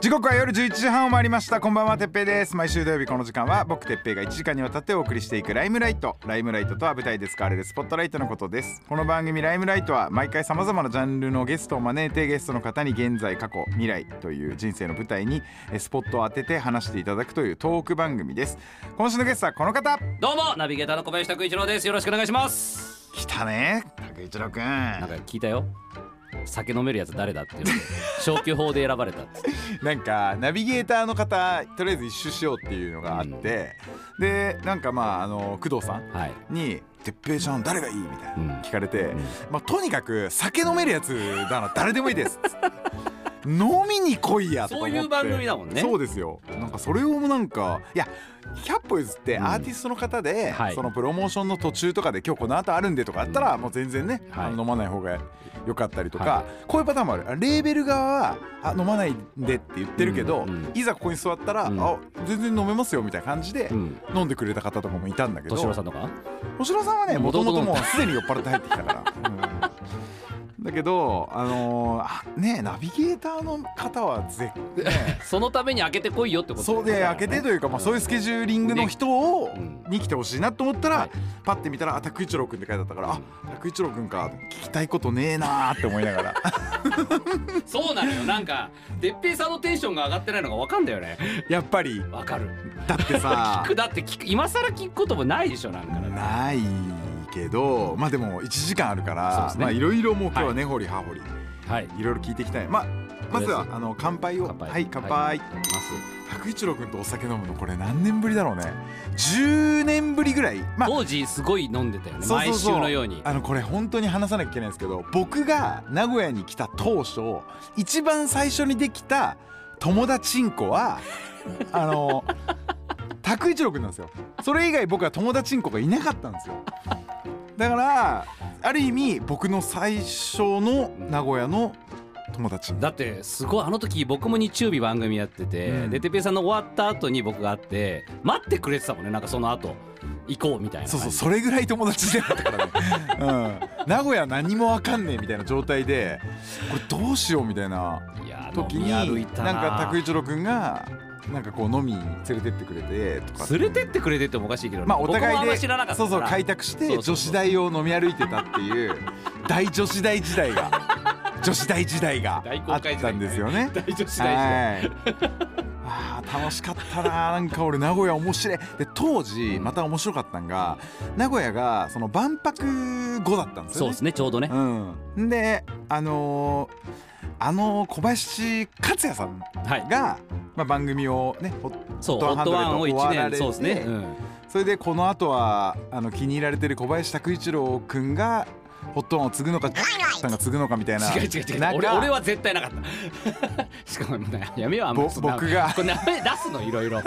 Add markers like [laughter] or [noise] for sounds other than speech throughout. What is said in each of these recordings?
時刻は夜11時半を回りました。こんばんはてっぺいです。毎週土曜日この時間は僕てっぺいが1時間にわたってお送りしていくライムライト。ライムライトとは舞台で使われるスポットライトのことです。この番組ライムライトは毎回様々なジャンルのゲストを招いてゲストの方に現在過去未来という人生の舞台にえスポットを当てて話していただくというトーク番組です。今週のゲストはこの方。どうもナビゲーターの小林拓一郎です。よろしくお願いします。来たね竹一郎くん。なんか聞いたよ酒飲めるやつ誰だっていうので消去法で選ばれたって [laughs] なんかナビゲーターの方とりあえず一周しようっていうのがあって、でなんかまああの工藤さんはい。に「てっぺいちゃん誰がいい?」みたいな、うん聞かれて、ん。まあ、とにかく酒飲めるやつなら誰でもいいです。っつって飲みに来いやと思って。そういう番組だもんね。そうですよ。なんかそれをなんかいや100歩譲ってうん。アーティストの方で、はい。そのプロモーションの途中とかで今日この後あるんでとかあったら、もう全然ね、はい。あの飲まない方が良かったりとか、はこういうパターンもある。あレーベル側はあ飲まないんでって言ってるけど、うんうん。いざここに座ったら、うん。あ全然飲めますよみたいな感じでうん。飲んでくれた方とかもいたんだけど、敏郎さんとか？星野さんはねもともともうすでに酔っ払って入ってきたから、う [laughs] んだけどあのーあねナビゲーターの方はぜ、ね、[laughs] そのために開けてこいよってことそうで開けてというか、まあ、そういうスケジューリングの人を、うん。に来てほしいなと思ったら、はい。パッて見たら「あ拓一郎くん」って書いてあったから「うん。あ拓一郎くんか聞きたいことねえな」って思いながら。[laughs] そうなのよ。なんか哲平さんのテンションが上がってないのが分かんだよね。やっぱり。分かる。だってさ [laughs] 聞くだって聞く今更聞くこともないでしょなんかないけどまあでも1時間あるからまあいろいろもう今日はは根掘り葉掘りはい。いろいろ聞いていきたい。まあまずはあの乾杯を。はい乾杯、はい拓一郎君とお酒飲むのこれ何年ぶりだろうね。10年ぶりぐらい。まあ当時すごい飲んでたよね。毎週のように。あのこれ本当に話さなきゃいけないんですけど僕が名古屋に来た当初一番最初にできた友達んこはあの拓一郎君なんですよ。それ以外僕は友達んこがいなかったんですよ。だからある意味僕の最初の名古屋の友達。だってすごいあの時僕も日曜日番組やってて、うん。でてっぺいさんの終わった後に僕が会って待ってくれてたもんね。なんかその後行こうみたいなそうそうそれぐらい友達でだったからね、うん、名古屋何もわかんねえみたいな状態でこれどうしようみたいな時にたなんか拓一郎くんがなんかこう飲みに連れてってくれてとか連れてってくれてってもおかしいけど、まあお互いでそうそう開拓して女子大を飲み歩いてたっていう [laughs] 大女子大時代が [laughs] 女子大時代が大あったんですよね。大女子大時代。はい。あー楽しかったな。なんか俺名古屋面白い。で当時また面白かったんが名古屋がその万博後だったんですよね。そうですねちょうどね、うん、であのーあの小林克也さんはい。が、まあ、番組をねホそうホットトワンを1ワンを終わられて年そうですね、うん。それでこの後はあの気に入られてる小林拓一郎くんがホットワンを継ぐのかさんが継ぐのかみたいな。違う違う違う。俺俺は絶対なかった。[laughs] しかもねやめようあんま僕が？これ名前出すのいろいろ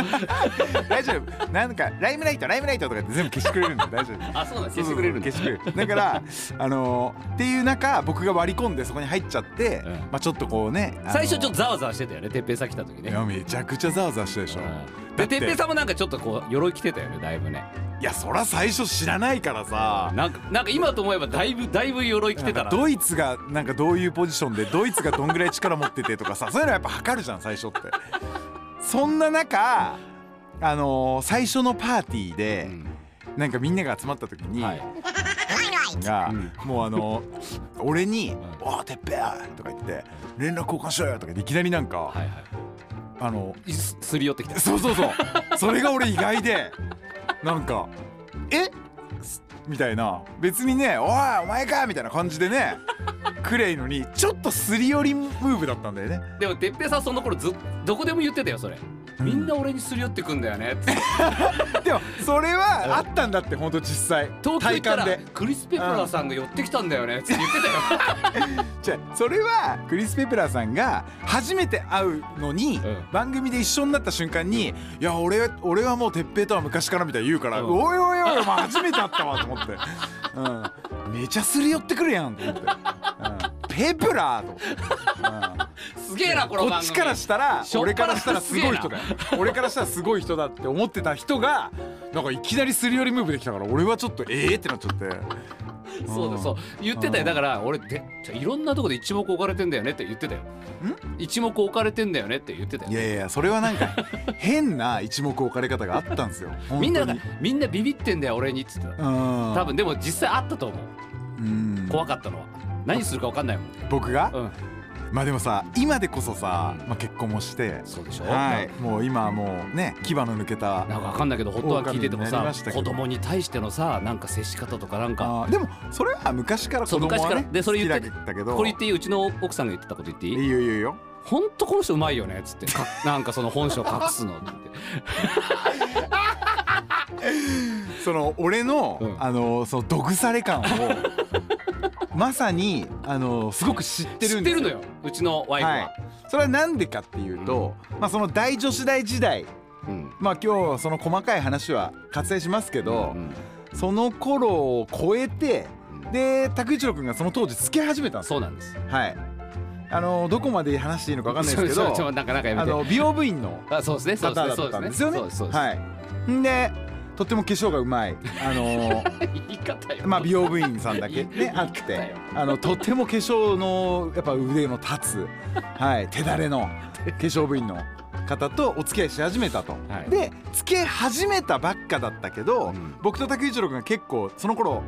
大丈夫なんかライムライトライムライトとかって全部消してくれるんだよ大丈夫あそうなん消してくれるんだ消してくれるだからあのーっていう中僕が割り込んでそこに入っちゃって、うんまあちょっとこうね、あのー最初ちょっとざわざわしてたよねてっぺいさん来た時ねいやめちゃくちゃざわざわしたでしょ、うんでてっぺいさんもなんかちょっとこう鎧着てたよねだいぶねいやそら最初知らないからさ。なんかなんか今と思えばだいぶだいぶ鎧着てたな。ドイツがなんかどういうポジションでドイツがどんぐらい力持っててとかさそういうのやっぱ測るじゃん最初って。そんな中あのー最初のパーティーで、うんなんかみんなが集まった時に、はい。が、うんもうあの俺にん「おおてっぺや!」とか言って「連絡交換しろよ!」とかいきなりなんか、はいはい。あのすすり寄ってきた。そうそうそう。それが俺意外でなんか「え？みたいな。別にね「おいお前か!」みたいな感じでねくれいのにちょっとすり寄りムーブだったんだよね。でも哲平さんその頃ずどこでも言ってたよそれ、みんな俺にすり寄ってくんだよね。っ [laughs] てでもそれはあったんだって本当実際。体感で。クリス・ペプラーさんが寄ってきたんだよね。って言ってたよ。[laughs] じゃあそれはクリス・ペプラーさんが初めて会うのに、うん。番組で一緒になった瞬間に「いや俺俺はもう哲平とは昔から」みたいに言うから「うん。おいおいおいお前初めて会ったわ」と思って、うん、めちゃすり寄ってくるやんと思って、うん、ペヘプラーと。[laughs] すげえなこの番組。こっちからしたらしょっぱな俺からしたらすごい人だよ。俺からしたらすごい人だって思ってた人がなんかいきなりすり寄りムーブできたから俺はちょっとええってなっちゃって。そうだそう。言ってたよ。だから俺でじゃあいろんなとこで一目置かれてんだよねって言ってたよ。一目置かれてんだよねって言ってたよ。いやいやそれはなんか [laughs] 変な一目置かれ方があったんですよ。[laughs] みんなが本みんなビビってんだよ俺にっつってた。当にうん。多分でも実際あったと思う。うん。怖かったのは何するか分かんないもん。僕が、うん。まあでもさ今でこそさ、まあ、結婚もしてそうでしょ？はい。もう今はもうね牙の抜けたなんかわかんないけどホットワン聞いててもさ子供に対してのさなんか接し方とかなんか。でもそれは昔から子供はそう昔から。ねでそれ言ってたけど。これ言っていいうちの奥さんが言ってたこと言っていい？いいよいいよほんとこの人うまいよねっつって。か [laughs] なんかその本性隠すのって。その俺の、うん。あのその毒され感をまさにあのすごく知って知るんですよ。ってるのようちのワイフは、はい。それはなんでかっていうと、まあその大女子大時代うん。まあ今日その細かい話は割愛しますけど、うんその頃を超えてで拓一郎君がその当時つけ始めたんですよ。そうなんです。はい。あのどこまで話していいのかわかんないですけどあの美容部員のあそうですねそう方だったんですよね。そうですそうです、はい。んでとっても化粧がうまい。あの [laughs] 言い方よ。まあ美容部員さんだけ。[laughs] ねあって。よ。あのとっても化粧のやっぱ腕の立つ [laughs] はい手だれの化粧部員の方とお付き合いし始めたと、はい。で付き合い始めたばっかだったけど、うん。僕と拓一郎君が結構その頃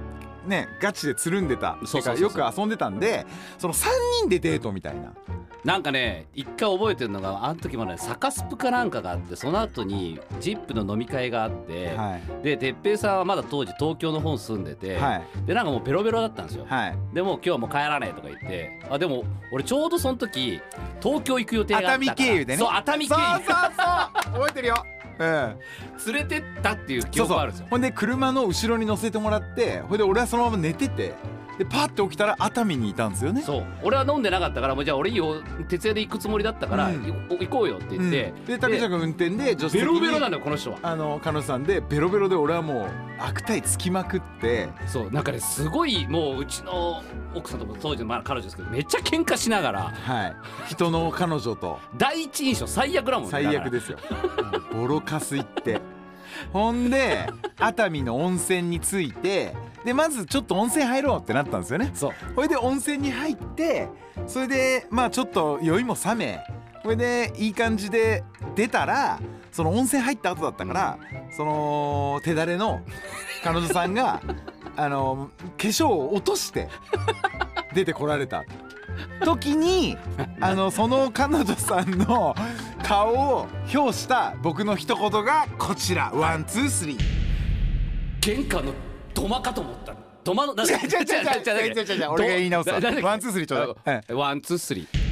ねガチでつるんでた。そうそうそうそう。てかよく遊んでたんでその3人でデートみたいな。なんかね一回覚えてるのがあの時もねサカスプかなんかがあってその後にジップの飲み会があって、はい。で哲平さんはまだ当時東京の方に住んでて、はい。でなんかもうベロベロだったんですよ、はい。でもう今日はもう帰らねえとか言ってあでも俺ちょうどその時東京行く予定があったから。熱海経由でね。そう熱海経そうそう由そう。覚えてるようん連れてったっていう記そうそう憶あるん。ですよほんで車の後ろに乗せてもらってほんで俺はそのまま寝ててでパッて起きたら熱海にいたんですよね。そう。俺は飲んでなかったからもうじゃあ俺いいよ徹夜で行くつもりだったから、うん。い行こうよって言って、うん。で竹ちゃんが運転で助手席にベロベロなんだよこの人は。あの彼女さんでベロベロで俺はもう悪態つきまくって。そう。なんかねすごいもううちの奥さんとも当時のまあ彼女ですけどめっちゃ喧嘩しながらはい。人の彼女と。第一印象最悪だもんね。最悪でですよ。ボロカス行ってほんで熱海の温泉に着いてでまずちょっと温泉入ろうってなったんですよね。そう。それで温泉に入ってそれでまあちょっと酔いも冷めそれでいい感じで出たらその温泉入った後だったから、その手だれの彼女さんがあの化粧を落として出てこられた時に [laughs] あのその彼女さんの顔を表した僕の一言がこちら。 One two three。玄関の土間かと思った土間のだ違う違う違う違う違う違う違う俺が言い直す one two three ちょうだい。あ one two three。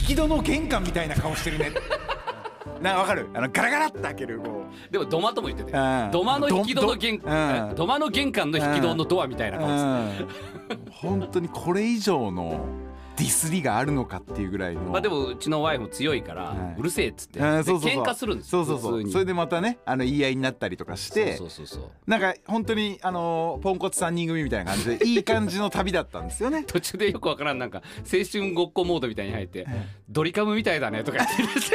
引き戸の玄関みたいな顔してるね。[laughs] なわかる？あのガラガラって開けるこでも土間とも言ってて。うん。土間の引き戸の玄どうん。土間の玄関の引き戸のドアみたいなう、顔ですうん、本当にこれ以上のディスりがあるのかっていうぐらいの。まあでもうちのワイフも強いからはい。うるせえっつって。うんそうそうそう。で喧嘩するんですよそうそうそう。普通に。それでまたねあの言い合いになったりとかして。そうそうそうそう。なんか本当にあのポンコツ3人組みたいな感じで [laughs] いい感じの旅だったんですよね。途中でよくわからんなんか青春ごっこモードみたいに入ってドリカムみたいだねとか言って。る [laughs] し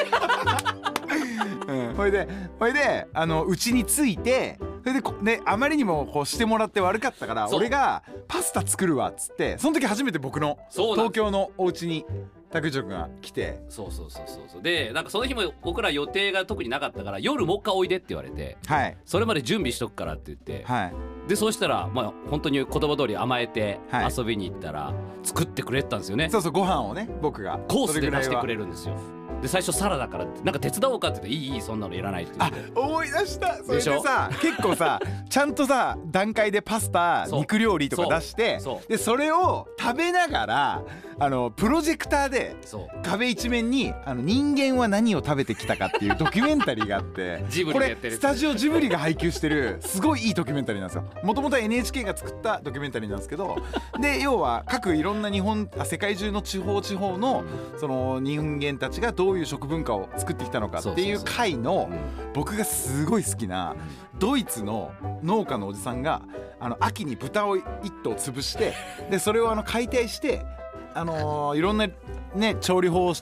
うん。ほいでほいであのうちに着いてそれでこであまりにもこうしてもらって悪かったからそう。俺がパスタ作るわっつってその時初めて僕のそうなん東京のお家に拓一郎君が来て。そうそうそうそうそう。でなんかその日も僕ら予定が特になかったから夜もう一回おいでって言われてはい。それまで準備しとくからって言って。はい。でそうしたらまあ本当に言葉通り甘えてはい。遊びに行ったら作ってくれてたんですよね、そうそうご飯をね僕が。コースで出してくれるるんですよで最初サラダからなんか手伝おうかって言っていいいいそんなのいらないって言あって。思い出した。それでさ結構さちゃんとさ段階でパスタ肉料理とか出してでそれを食べながらあのプロジェクターで壁一面にあの人間は何を食べてきたかっていうドキュメンタリーがあって [laughs] これスタジオジブリが配給してるすごいいいドキュメンタリーなんですよ。もともと NHK が作ったドキュメンタリーなんですけどで要は各いろんな日本あ世界中の地方地方のその人間たちがどういう食文化を作ってきたのかっていう回のうん。僕がすごい好きなドイツの農家のおじさんがあの秋に豚を一頭潰してでそれをあの解体してあのーいろんなね調理法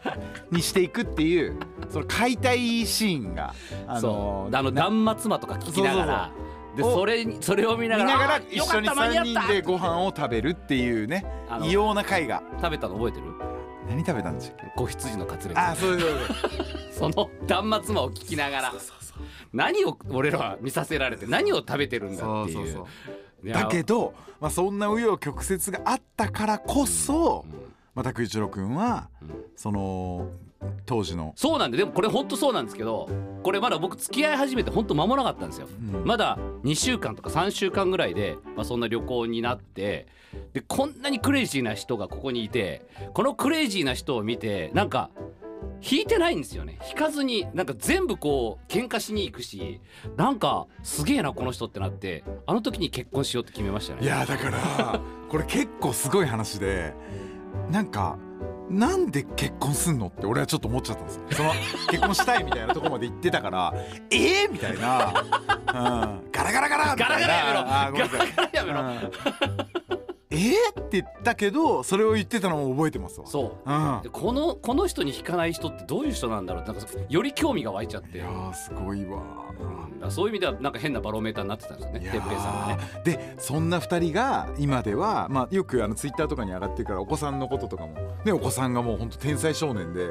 にしていくっていうその解体シーンがあそう。あのな断末魔とか聞きながら。でそうそうそれにそれを見ながら一緒によかった間に合3った人でご飯を食べるっていうね異様な会が。食べたの覚えてる？何食べたんでしたっけ？子羊のカツレツあそうそうです [laughs] その断末魔を聞きながら。何を俺らは見させられて何を食べてるんだっていう。だけど、まあ、そんな紆余曲折があったからこそ、また久一郎君は、うん。その当時の、そうなんででもこれ本当そうなんですけどこれまだ僕付き合い始めて本当間もなかったんですよ。うん。まだ2週間とか3週間ぐらいで、まあ、そんな旅行になってでこんなにクレイジーな人がここにいてこのクレイジーな人を見てなんか引いてないんですよね。引かずになんか全部こう喧嘩しに行くしなんかすげえなこの人ってなってあの時に結婚しようって決めましたね。いやだからこれ結構すごい話でなんかなんで結婚すんのって俺はちょっと思っちゃったんです。よその結婚したいみたいなとこまで言ってたから [laughs] えー、みたいな、うん、ガラガラガラガラガラやめろ。ガラガラやめろ。うんえー、って言ったけどそれを言ってたのも覚えてますわ。そう。うん。でこのこの人に引かない人ってどういう人なんだろうなんかより興味が湧いちゃって。いやーすごいわ。そういう意味ではなんか変なバロメーターになってたんですよね。いやテッペイさんがね。ーでそんな2人が今では、まあ、よくあのツイッターとかに上がってるからお子さんのこととかも、ね、お子さんがもう本当天才少年で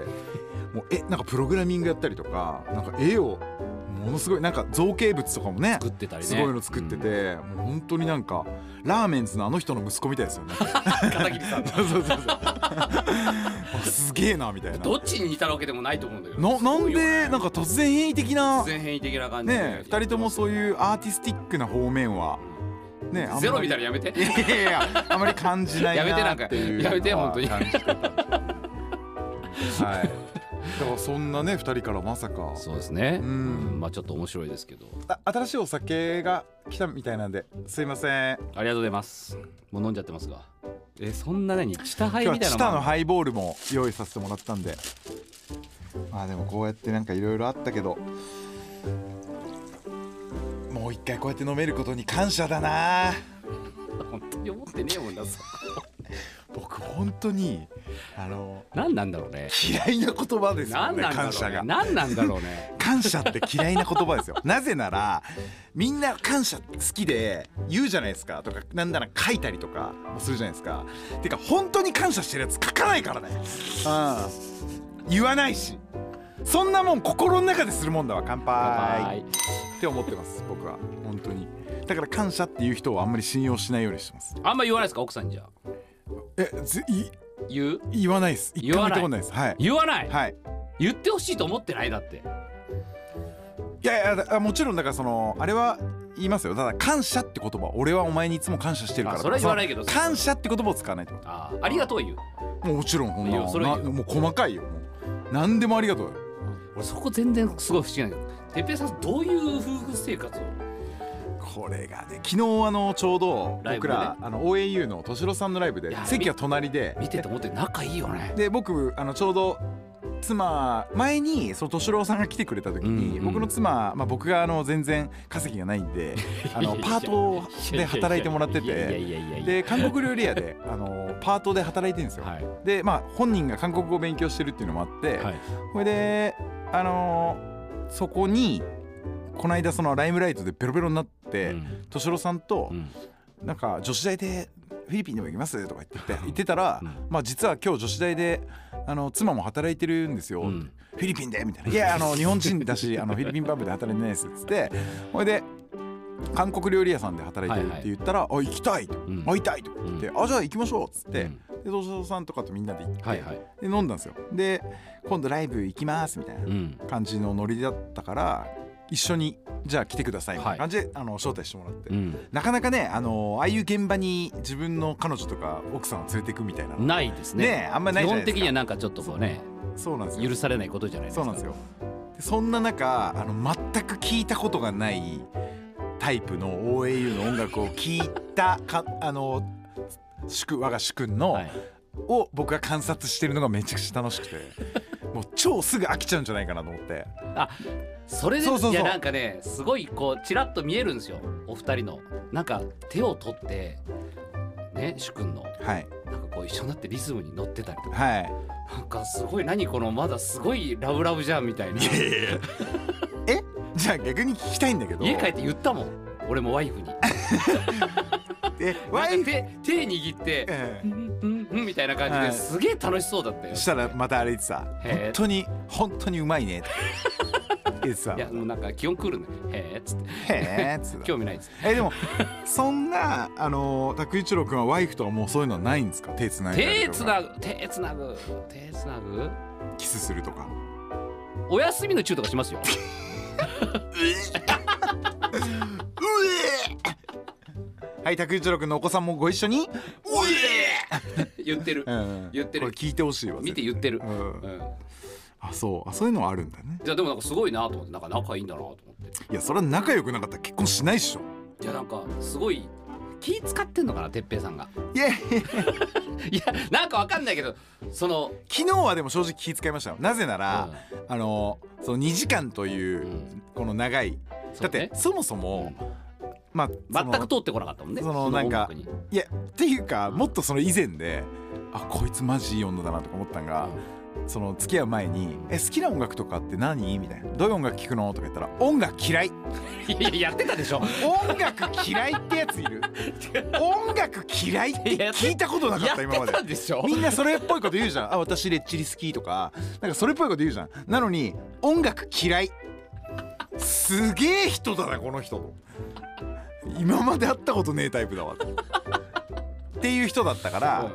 もうえなんかプログラミングやったりとかなんか絵をものすごいなんか造形物とかもね作ってたりね。すごいの作ってて、もう本当になんかラーメンズのあの人の息子みたいですよね。片桐さん [laughs] そうそうそう。すげえなみたいな。どっちに似たわけでもないと思うんだけどななんでなんか突然変異的な突然変異的な感じで。ね二人ともそういうアーティスティックな方面はねゼロみたいなのやめて。いやいやいやあまり感じないやめてなんか。なっていうやめてのは本当に。感じてた。[laughs] はいだからそんなね二人からまさか。そうですね。ううん。んまあちょっと面白いですけど。あ新しいお酒が来たみたいなんですいません。ありがとうございます。もう飲んじゃってますが。えそんな何？チタハイみたいなのものハイボールも用意させてもらったんで。まあでもこうやってなんかいろいろあったけど。もう一回こうやって飲めることに感謝だな。[laughs] 本当に思ってねえもんだそ僕本当にあの何なんだろうね。嫌いな言葉ですよね感謝が。何なんだろうね。[laughs] 感謝って嫌いな言葉ですよ。[laughs] なぜならみんな感謝好きで言うじゃないですかとかなんなら書いたりとかもするじゃないですか。てか本当に感謝してるやつ書かないからね。うん。言わないし。そんなもん心の中でするもんだわ乾杯。って思ってます僕は。本当に。だから感謝っていう人をあんまり信用しないようにしてます。あんま言わないですか奥さんにじゃあえぜい言う？言わないです。言ったことないです。はい。言わない？はい。言ってほしいと思ってない？だって。いやいやだもちろんだからそのあれは言いますよ。ただ感謝って言葉。俺はお前にいつも感謝してるからあそれは言わないけど感謝って言葉を使わないと。ああありがとうは言う。もうもちろんこんなそれもう細かいよ。何でもありがとうよ。俺そこ全然すごい不思議なんだけど。てっぺいさんどういう夫婦生活をこれがね昨日あのちょうど僕ら、あの OAU の敏郎さんのライブで席は隣で。見てて思って仲いいよね。で僕あのちょうど妻前にその敏郎さんが来てくれた時に、うんうん僕の妻、まあ、僕があの全然稼ぎがないんで [laughs] あのパートで働いてもらっててで韓国料理屋であのパートで働いてるんですよ。はい。でまあ本人が韓国語を勉強してるっていうのもあって、はい。それであのそこにこの間そのライムライトでベロベロになってうん。敏郎さんとうん。なんか女子大でフィリピンでも行きますとか言ってて言ってたら、うん。まあ実は今日女子大であの妻も働いてるんですよ、うん。フィリピンでみたいな「いや [laughs] あの日本人だしあのフィリピンパブで働いてないです」っつって。[laughs] ほいで韓国料理屋さんで働いてるって言ったら「あ行きたい」と。うん「会いたい」とか言って「あじゃあ行きましょう」っつって、うん。で敏郎さんとかとみんなで行って、はいはい。で飲んだんですよ。で今度ライブ行きますみたいなうん。感じのノリだったから一緒にじゃあ来てくださいみたいな感じで、あの招待してもらって、うん。なかなかねあのああいう現場に自分の彼女とか奥さんを連れていくみたいなのないですね。ねえあんまない基本じゃないですか。的にはなんかちょっとこうねそうなんですよ。許されないことじゃないですか。そうなんですよ。でそんな中あの全く聞いたことがないタイプの OAU の音楽を聴いたか [laughs] あの祝我が主君の、はい。を僕が観察してるのがめちゃくちゃ楽しくてもう超すぐ飽きちゃうんじゃないかなと思って。それでそうそうそう。いやなんかねすごいこうちらっと見えるんですよお二人の。なんか手を取ってね主君の。はい。なんかこう一緒になってリズムに乗ってたりとか。はい。なんかすごい何このまだすごいラブラブじゃんみたいな。え？じゃあ逆に聞きたいんだけど。家帰って言ったもん。俺もワイフに。[laughs] えワイフ？手手握ってえうんみたいな感じはい。ですげえ楽しそうだったよ。えしたらまたあれ言ってさへえ本当に本当にうまいね。って言ってさいやもうなんか気温クールね。へえっつって。へえっつって興味ないっつって。えでもそんなあの拓一郎君はワイフとかもうそういうのはないんですか？手つないだりとか。手つなぐ手つなぐ手つなぐ？キスするとか。お休みの中とかしますよ。[laughs] はい拓一郎君のお子さんもご一緒に [laughs] 言ってる。うん言ってる。これ聞いてほしいわ見て言ってる。う、ん。うん、あそう。あそういうのはあるんだね。じゃあでもなんかすごいなと思ってなんか仲いいんだなと思って。いやそれは仲良くなかったら結婚しないっしょ。いやなんかすごい気使ってんのかな哲平さんが。いやいや。[laughs] いやなんかわかんないけどその昨日はでも正直気遣いましたよ。なぜなら、あのその2時間といううん。この長い、だってそもそも、まあ全く通ってこなかったもんねそのなんかいやっていうかもっとその以前であこいつマジいい女だなとか思ったんが、その付き合う前に「え好きな音楽とかって何?」みたいな「どういう音楽聴くの?」とか言ったら「音楽嫌い」いややってたでしょ。音楽嫌いってやついる？[laughs] 音楽嫌いって聞いたことなかやった今まで。ってたでしょ。みんなそれっぽいこと言うじゃん。あ私レッチリ好きとか。なんかそれっぽいこと言うじゃん。なのに音楽嫌い。すげえ人だなこの人。と今まで会ったことねえタイプだわ。っていう人だったから、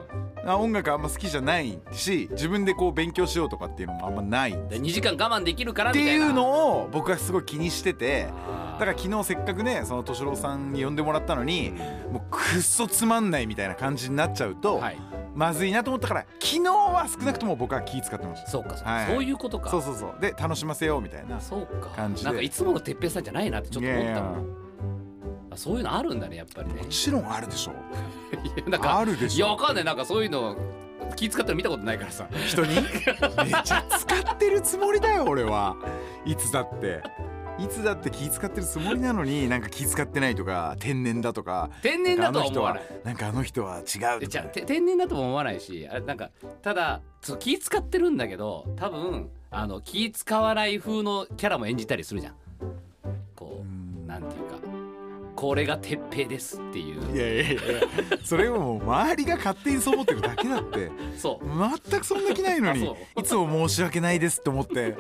あ音楽あんま好きじゃないし自分でこう勉強しようとかっていうのもあんまないっで2時間我慢できるからみてたいうのを僕はすごい気にしててだから昨日せっかくねその敏郎さんに呼んでもらったのにもうくっそつまんないみたいな感じになっちゃうと、はい。まずいなと思ったから昨日は少なくとも僕は気使ってました。そうかそうか、はい。そういうことか。そうそうそう。で楽しませようみたいなそうか。感じで。なんかいつもの哲平さんじゃないなってちょっと思ったもんあそういうのあるんだねやっぱりね。もちろんあるでしょいやなんかあるでしょいやわかんない。なんかそういうの気使ったら見たことないからさ。人に？めちゃ使ってるつもりだよ俺は。いつだって。いつだって気使ってるつもりなのになんか気使ってないとか天然だとか。天然だとは思わない。なんかあの人は違うとかでじゃあて天然だとも思わないしあれなんかただそう気使ってるんだけど多分あの気使わない風のキャラも演じたりするじゃんこれが鉄平ですっていう。いやいやいやそれをもう周りが勝手にそう思ってるだけだって。そう。全くそんな気ないのにいつも申し訳ないですって思って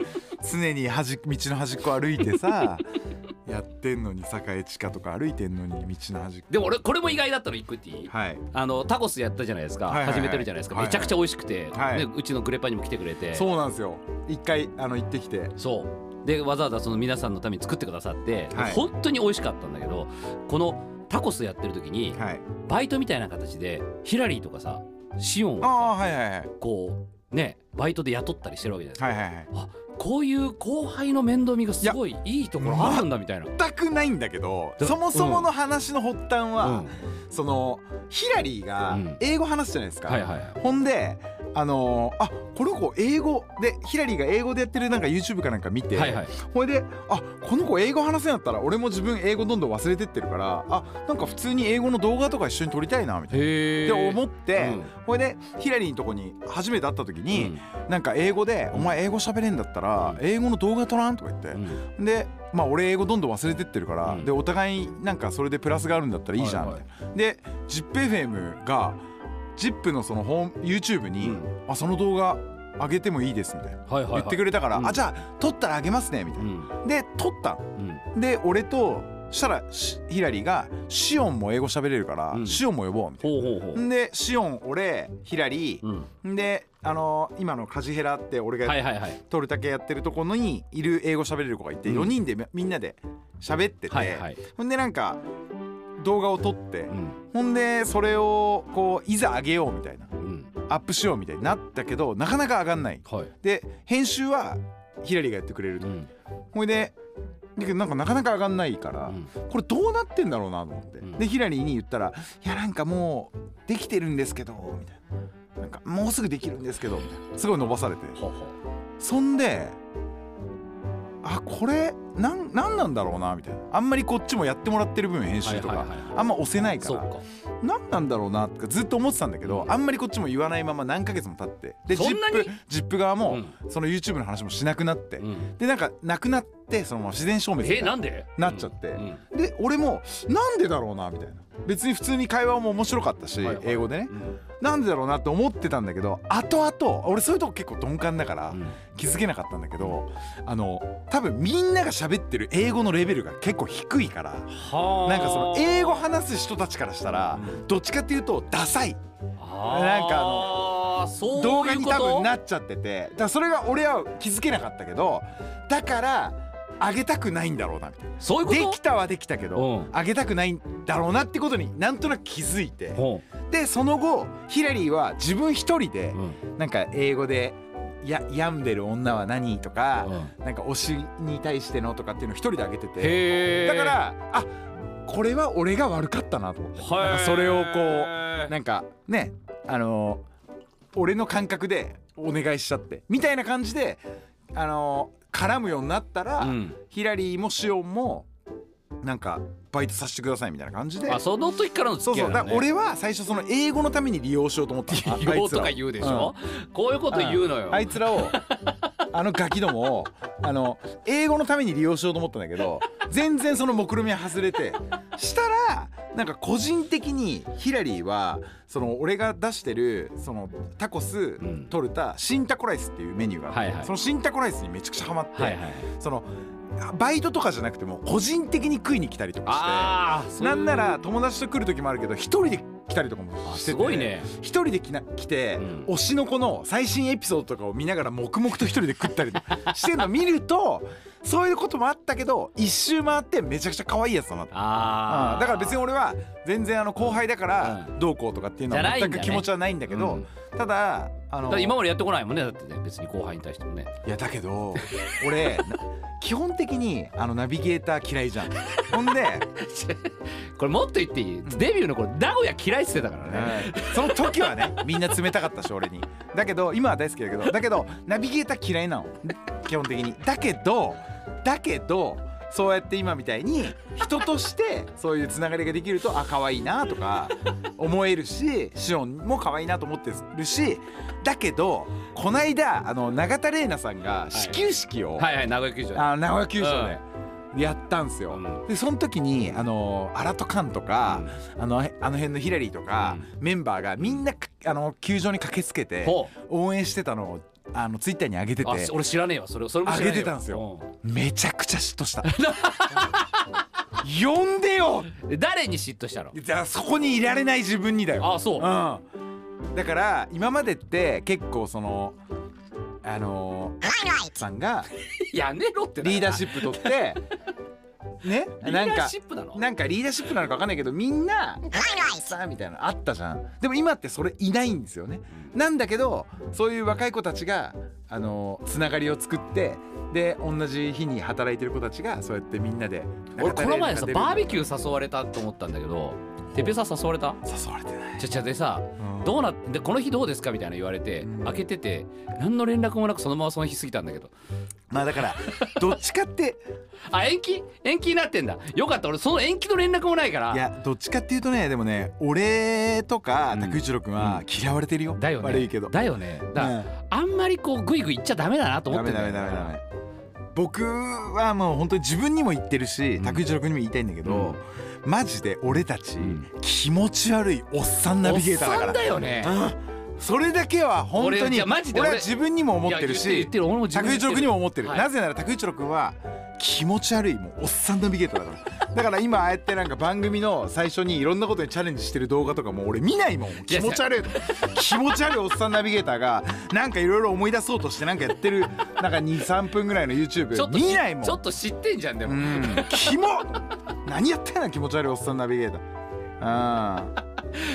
常に端道の端っこ歩いてさ [laughs] やってんのに栄地下とか歩いてんのに道の端っこ。でも俺これも意外だったの一個言っていい？はい。あのタコスやったじゃないですか、はいはいはい。始めてるじゃないですか、はい。はいめちゃくちゃ美味しくて、はい。ね、うちのグレパンにも来てくれて。そうなんですよ。一回あの行ってきて。そうでわざわざその皆さんのために作ってくださって、はい。本当に美味しかったんだけどこのタコスやってる時にはい。バイトみたいな形でヒラリーとかさシオンをああさはいはいはい。こうねバイトで雇ったりしてるわけじゃないですか、はいはいはい。こういう後輩の面倒見がすごいいいところあるんだみたいな。全くないんだけどだそもそもの話の発端は、うん。そのヒラリーがうん。英語話すじゃないですか、はいはいはい。ほんであのーあこの子英語でヒラリーが英語でやってるなんか YouTube かなんか見て、はいはい。ほいであこの子英語話せんやったら俺も自分英語どんどん忘れてってるからあなんか普通に英語の動画とか一緒に撮りたいなみたいな。へって思って、うん。ほいでヒラリーのとこに初めて会った時に、うん。なんか英語で「お前英語喋れんだったら英語の動画撮らん?」とか言って、うん。でまあ俺英語どんどん忘れてってるから、うん。でお互いなんかそれでプラスがあるんだったらいいじゃんみたいな。で ZIPFM が ZIP のそのホーム YouTube に、うん。あその動画上げてもいいですみたいな、はいはいはい。言ってくれたから、うん。あじゃあ撮ったらあげますねみたいうな。ん。で撮った。のうん。で俺としたらしヒラリーがシオンも英語喋れるから、うん。シオンも呼ぼうみたいほうほうほう。な。でシオン俺ヒラリうん。ー、であのー今のカジヘラって俺がはいはいはい。撮るだけやってるところにいる英語喋れる子がいて、うん。4人でみみんなで喋ってて、はいはい。ほんでなんか動画を撮って、うん。ほんでそれをこういざ上げようみたいなうん。アップしようみたいになったけどなかなか上がんない。はい。で編集はヒラリーがやってくれると、うん。ほいでだけどなんかなかなか上がんないから、うん。これどうなってんだろうなと思って、うん。でヒラリーに言ったら「いやなんかもうできてるんですけど」みたいな「なんかもうすぐできるんですけど」みたいな。すごい伸ばされて。ほうほそんであこれなんなんなんだろうなみたいな。あんまりこっちもやってもらってる分編集とか、あんま押せないから。何なんだろうなとかずっと思ってたんだけどあんまりこっちも言わないまま何ヶ月も経ってでそんなに？ZIP ジップ側もうその YouTube の話もしなくなってうん。でなんかなくなってそのまま自然消滅みたいえなんで？なっちゃって。うんうん。で俺もなんでだろうなみたいな別に普通に会話も面白かったしはいはい。英語でね。うん。なんでだろうなって思ってたんだけど後々俺そういうとこ結構鈍感だからうん。気づけなかったんだけどあの多分みんなが喋ってる英語のレベルが結構低いからはあ。なんかその英語話す人たちからしたらうん。どっちかっていうとダサい。なんかあそういうこと？動画に多分なっちゃっててだそれが俺は気づけなかったけどだから上げたくないんだろうな。みたいなそういうこと？できたはできたけどうん。上げたくないんだろうなってことになんとなく気づいて。ほでその後ヒラリーは自分一人でううん。なんか英語でや病んでる女は何？とかうん。なんか推しに対してのとかっていうのを一人で上げてて。だからあこれは俺が悪かったなと思って。なんかそれをこうなんかねあの俺の感覚でお願いしちゃって。みたいな感じであの絡むようになったら、うん。ヒラリーもシオンもなんかバイトさせてくださいみたいな感じで。あその時からのそうそう付き合いね。だから俺は最初その英語のために利用しようと思った。のあ言おうとか言うでしょ、こういうこと言うのよ、あいつらをあのガキどもをあの英語のために利用しようと思ったんだけど全然その目論見みは外れてしたらなんか個人的にヒラリーはその俺が出してるそのタコスん。取れた新タコライスっていうメニューがあって、はいはい。その新タコライスにめちゃくちゃハマって、はいはいそのバイトとかじゃなくても個人的に食いに来たりとかしてなんなら友達と来る時もあるけど一人で来たりとかもあしててすごいね。一人で来な来て、うん。推しの子の最新エピソードとかを見ながら黙々と一人で食ったり [laughs] してるの見るとそういうこともあったけど一周回ってめちゃくちゃ可愛いやつだなと。ああうん。だから別に俺は全然あの後輩だからうん。どうこうとかっていうのは全く気持ちはないんだけどうんただあのだ今までやってこないもんねだってね別に後輩に対してもね。いやだけど俺な基本的にあのナビゲーター嫌いじゃん。ほんで [laughs] これもっと言っていい？デビューの頃名古屋嫌いって言ってたからね。はい。その時はね [laughs] みんな冷たかったし俺に。だけど今は大好きだけどだけどナビゲーター嫌いなの。基本的に。だけどだけどそうやって今みたいに人としてそういうつながりができるとあ可愛いなとか思えるしシオンも可愛いなと思ってるしだけどこないだあの永田玲奈さんが始球式を、はいはい名古屋球場あの名古屋球場でやったんすよ。うん。でその時にあのアラトカンとか、あのあの辺のヒラリーとか、メンバーがみんなかあの球場に駆けつけてほ応援してたのをあのツイッターに上げてて。あ俺知らねえわそれそれも知らねえ上げてたんですよ。めちゃくちゃ嫉妬した。[laughs] 呼んでよ。うんで誰に嫉妬したの？じゃあそこにいられない自分にだよ。あそう。うん、だから今までって結構そのあのさんがやめろってリーダーシッップ取ってね？プリーダーなんかシップなの？なんかリーダーシップなのか分かんないけどみんなさあみたい。なのあったじゃん。でも今ってそれいないんですよね。なんだけどそういう若い子たちがあのつながりを作ってで同じ日に働いてる子たちがそうやってみんなで俺この前さバーベキキュー誘われたと思ったんだけどてっぺいさん誘われた？誘われてない。ちゃちゃでさうん。どうなってこの日どうですか？みたいな言われて、うん。開けてて何の連絡もなくそのままその日過ぎたんだけど。まあだから [laughs] どっちかってあ延期？延期になってんだ。よかった。俺その延期の連絡もないから。いやどっちかっていうとねでもね俺とかうん。竹内郎君は嫌われてるよ、だよね。悪いけど。だよね。だから、うん。あんまりこうグイグイ言っちゃダメだなと思ってんだよ。ダメダメダメ僕はもう本当に自分にも言ってるしうん。竹内郎君にも言いたいんだけど、マジで俺たち、ん。気持ち悪いおっさんナビゲーターだから。おっさんだよね。うんそれだけは本当に俺は自分にも思ってるしってる俺も自分竹内郎君にも思ってる、はい。なぜなら竹内郎君は気持ち悪いもうおっさんナビゲーターだから。[laughs] だから今ああやってなんか番組の最初にいろんなことにチャレンジしてる動画とかも俺見ないもん。気持ち悪い気持ち悪いおっさんナビゲーターがなんかいろいろ思い出そうとしてなんかやってるなんか23分ぐらいの YouTube 見ないもん。ちょっと知ってんじゃんでも、うん。キモ [laughs] 何やってんの気持ち悪いおっさんナビゲーター。うん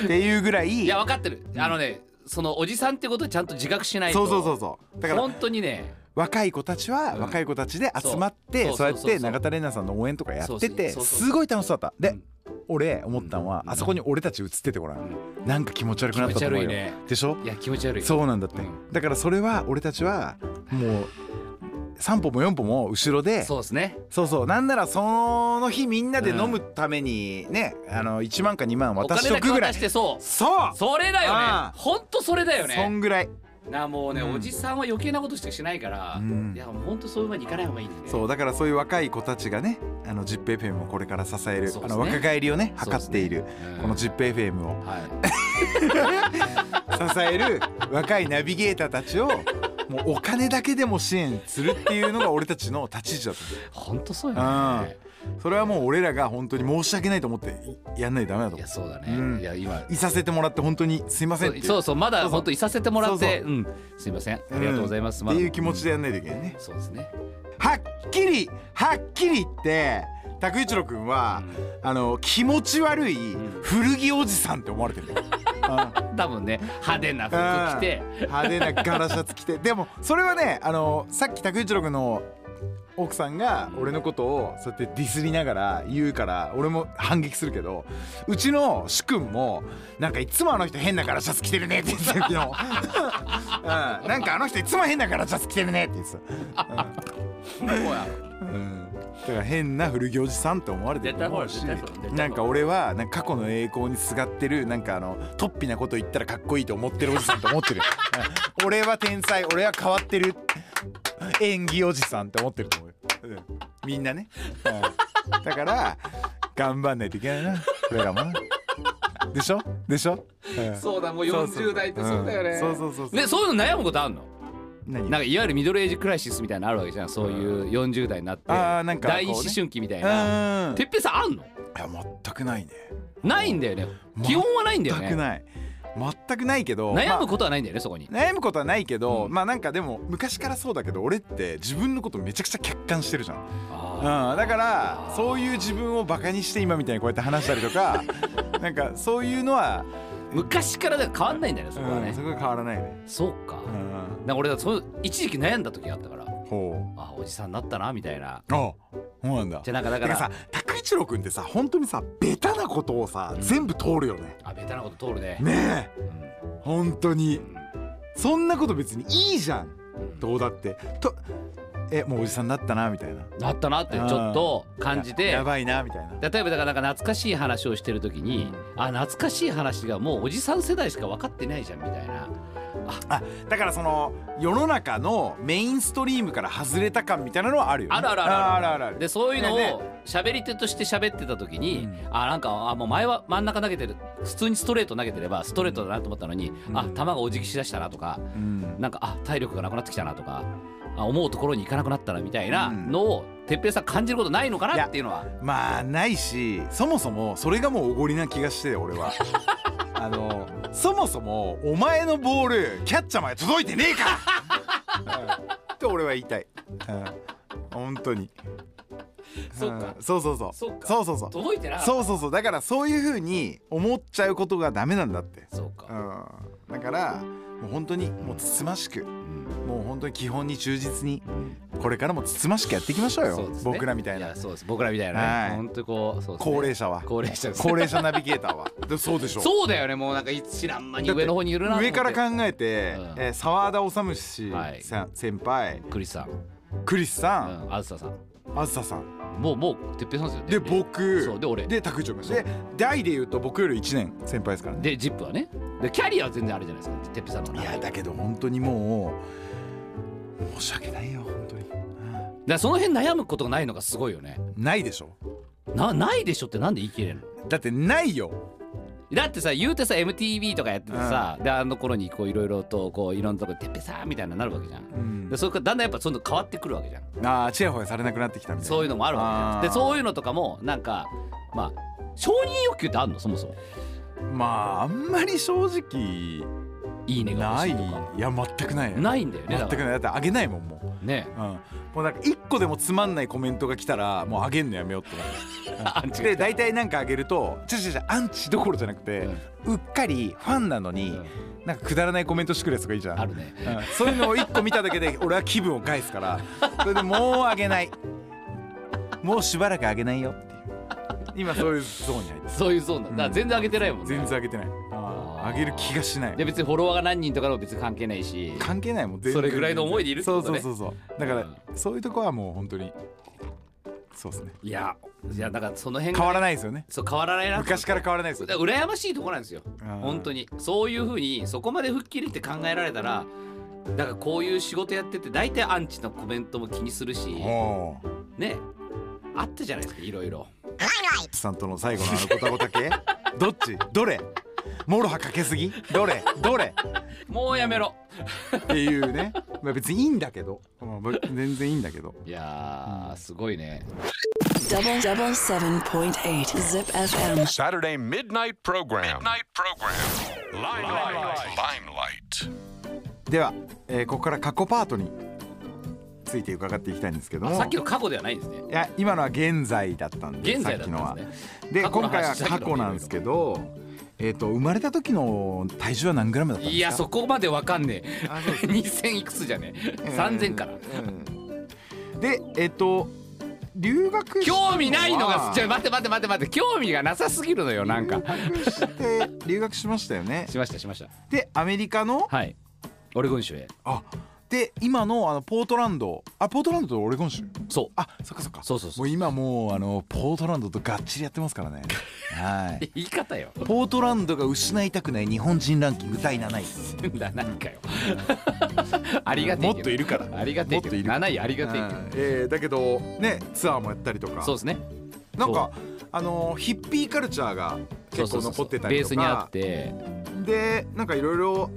っていうぐらい。いや分かってる。あのねそのおじさんってことをちゃんと自覚しないと。そうそうそうそう。だから本当にね。若い子たちはうん。若い子たちで集まってそう。やって永田玲奈さんの応援とかやっててすごい楽しそうだった。でうん。俺思ったのはあそこに俺たち映っててごらん。なんか気持ち悪くなったと思うよ。ね。でしょ？いや気持ち悪い。そうなんだって。うん。だからそれは俺たちはもう3歩も4歩も後ろでそうですね。そうそう。なんならその日みんなで飲むためにね、あの1万か2万渡しとくぐらい。てそう。そう。それだよね。ほんとそれだよそねんぐらい。なもうね、うん。おじさんは余計なことしかしないから、うん。いやもうほんとそういう場に行かない方がいいねそう。だからそういう若い子たちがねあの ZIPFM をこれから支える、ね。あの若返りをね図っている、うん。この ZIPFM を。はい。[laughs] 支える若いナビゲーターたちをもうお金だけでも支援するっていうのが俺たちの立ち位置だとほんとそうよね。うん、それはもう俺らが本当に申し訳ないと思ってやんないとダメだと思いやそうだね、うん。いや今ういさせてもらって本当にすいませんそうそうまだ本当いさせてもらってそうう。ん。すいません。ありがとうございます、うんまだ。っていう気持ちでやんないといけないね。そうですね。はっきりはっきり言って拓一郎君は、あの気持ち悪い古着おじさんって思われてる。[laughs] 多分ね派手な服着て。派手なガラシャツ着て。でもそれはねあのさっき拓一郎君の奥さんが俺のことをそうやってディスりながら言うから俺も反撃するけどうちの主君もなんかいつもあの人変なガラシャツ着てるねって言ってた昨日、[laughs] うん、なんかあの人いつも変なガラシャツ着てるねって言ってた、うん、[laughs] だから変な古着おじさんって思われてると思うしなんか俺はなんか過去の栄光にすがってるなんかあのトッピなこと言ったらかっこいいと思ってるおじさんと思ってる、う [laughs] ん俺は天才俺は変わってる。演技おじさんって思ってると思うよ、うんみんなね、うん。だから頑張んないといけないな。俺らもな。でしょ？でしょ、うん。そうだもうそうそう40代ってそうだよね、うん。そうそうそうそう。ねそういうの悩むことあんの？何なんかいわゆるミドルエイジクライシスみたいなのあるわけじゃん。そういう40代になって。あーなんかこうね。第一思春期みたいな。うんてっぺいさんあんの？いや全くないね。ないんだよね。基本はないんだよね。全くない。全くないけど悩むまことはないんだよねそこに。あ悩むことはないけど、うん。まあなんかでも昔からそうだけど俺って自分のことめちゃくちゃ客観してるじゃん、あうん、だからそういう自分をバカにして今みたいにこうやって話したりとか [laughs] なんかそういうのは、ー昔からだ変わんないんだよねそこはね。うんそこは変わらないね、そうか。うん、か俺はそう一時期悩んだ時があったから。ほあおじさんになったなみたいな。うあそうなんだ。じゃあなんかだから。さ拓一郎君ってさ本当にさベタなことをさ、全部通るよね。あベタなこと通るね。ねえ。うん。本当に。うん。そんなこと別にいいじゃん。うん。どうだって。とえもうおじさんになったなみたいな。なったなってちょっと感じて。ややばいなみたいな。例えばだからなんか懐かしい話をしてる時にあ懐かしい話がもうおじさん世代しか分かってないじゃんみたいな。あだからその世の中のメインストリームから外れた感みたいなのはあるよね。あるあるあるあるある。でそういうのねを喋り手として喋ってた時に、うん。あなんかあもう前は真ん中投げてる普通にストレート投げてればストレートだなと思ったのに、うん。あ球がお辞儀しだしたなとかうん。なんかあ体力がなくなってきたなとかあ思うところに行かなくなったなみたいなのを哲平さん感じることないのかなっていうのは。まあないしそもそもそれがもうおごりな気がして俺は。[laughs] あのそもそもお前のボールキャッチャーまで届いてねえから、うん。って俺は言いたい、うん、本当に。そうか。ん。そうそうそう。そうか。そうそうそう。届いてなそうそうそう。だからそういう風に思っちゃうことがダメなんだって。そうか、うん、だからもう本当にもうつつましくもう本当に基本に忠実にこれからもつつましくやっていきましょうよ。そうですね。僕らみたいな。そうです。僕らみたいなはい。ね本当にこうそうですね。高齢者は。高齢者です。高齢者ナビゲーターは。でそうでしょそうだよね。もうなんか知らん間に上の方にいるなと思って。上から考えて、うん。えー澤田治氏、はい。さ先輩。クリスさん、クリスさん、うん、あずささんあずささん。もうもう哲平さんですよ。でね僕。そうで俺。で拓一郎君で代で言うと僕より1年先輩ですからね。でジップはね。でキャリアは全然あるじゃないですか。哲平さんの。方がいやだけど本当にもう申し訳ないよ本当に、だその辺悩むことがないのがすごいよね。うんないでしょ。なないでしょってなんで言い切れるの？だってないよだってさ言うてさ MTV とかやっててさ、であの頃にこういろいろとこういろんなとこで「てっぺさん」みたいなのなるわけじゃん。うんでそれからだんだんやっぱその変わってくるわけじゃん。ああチヤホヤされなくなってきたみたいなそういうのもあるわけじゃん。でそういうのとかもなんかまあ承認欲求ってあんのそもそも。まああんまり正直いいねが欲ない。い。や全くないないんだよね。全くない。だってあげないもんもう。ね。うん、もうなんか一個でもつまんないコメントが来たらもうあげんのやめようって。アンチで大体なんかあげるとちょちょちょアンチどころじゃなくて、うっかりファンなのに、うん。なんかくだらないコメントしてくるやつがいいじゃん。あるね。うん。そういうのを一個見ただけで俺は気分を返すから。それでもうあげない。もうしばらくあげないよって [laughs] 今そういうゾーンに入ってる。そういうゾーンだ。だから全然上げてないもんね。全然あげてない。ああー。上げる気がしない。で別にフォロワーが何人とかの別に関係ないし。関係ない。もん全然。それぐらいの思いでいるってことね。そうそうそうそう。だから、そういうとこはもう本当にそうですね。いやいやだからその辺が変わらないですよね。そう変わらないな。昔から変わらないですよ羨ましいとこなんですよ。うん本当に。そういうふうにそこまで吹っ切りって考えられたらだからこういう仕事やってて大体アンチのコメントも気にするし。ねあったじゃないですかいろいろ。さんとの最後のあのゴタゴタ系どっち？どれ？MOROHA かけすぎ？どれ？どれ？もうやめろ。っていうね、まあ、別にいいんだけど、まあ、ぶ全然いいんだけど。いやーすごいね。Double double seven point eight Zip FM. Saturday midnight program. Midnight program. Limelight. では、えーここから過去パートについて伺っていきたいんですけども。あさっきの過去ではないんですね。いや今のは現在だったんで現在ださったんですね。で今回は過去なんですけどえっ、と生まれた時の体重は何グラムだったんですか？いやそこまでわかんねえ。あそうです2000いくつじゃねえ？3000からうん。でえっ、と留学興味ないのがはちょ待って待って待って待って興味がなさすぎるのよなんか。留学して留学しましたよね。しましたしました。でアメリカの？はい。オレゴン州へ。あで今のあのポートランド。あポートランドとオレゴン州？そう。あそっかそっか。そうそうそう。もう今もうあのポートランドとがっちりやってますからね。[laughs] はい。言い方よ。ポートランドが失いたくない日本人ランキング第7位。だ何かよありがてえもっといるから。ありがてえけど。もっといる7位ありがてええーだけどねツアーもやったりとか。どそうですね。なんかあのヒッピーカルチャーが結構残ってたりとベースにあかって。でなんかいろいろ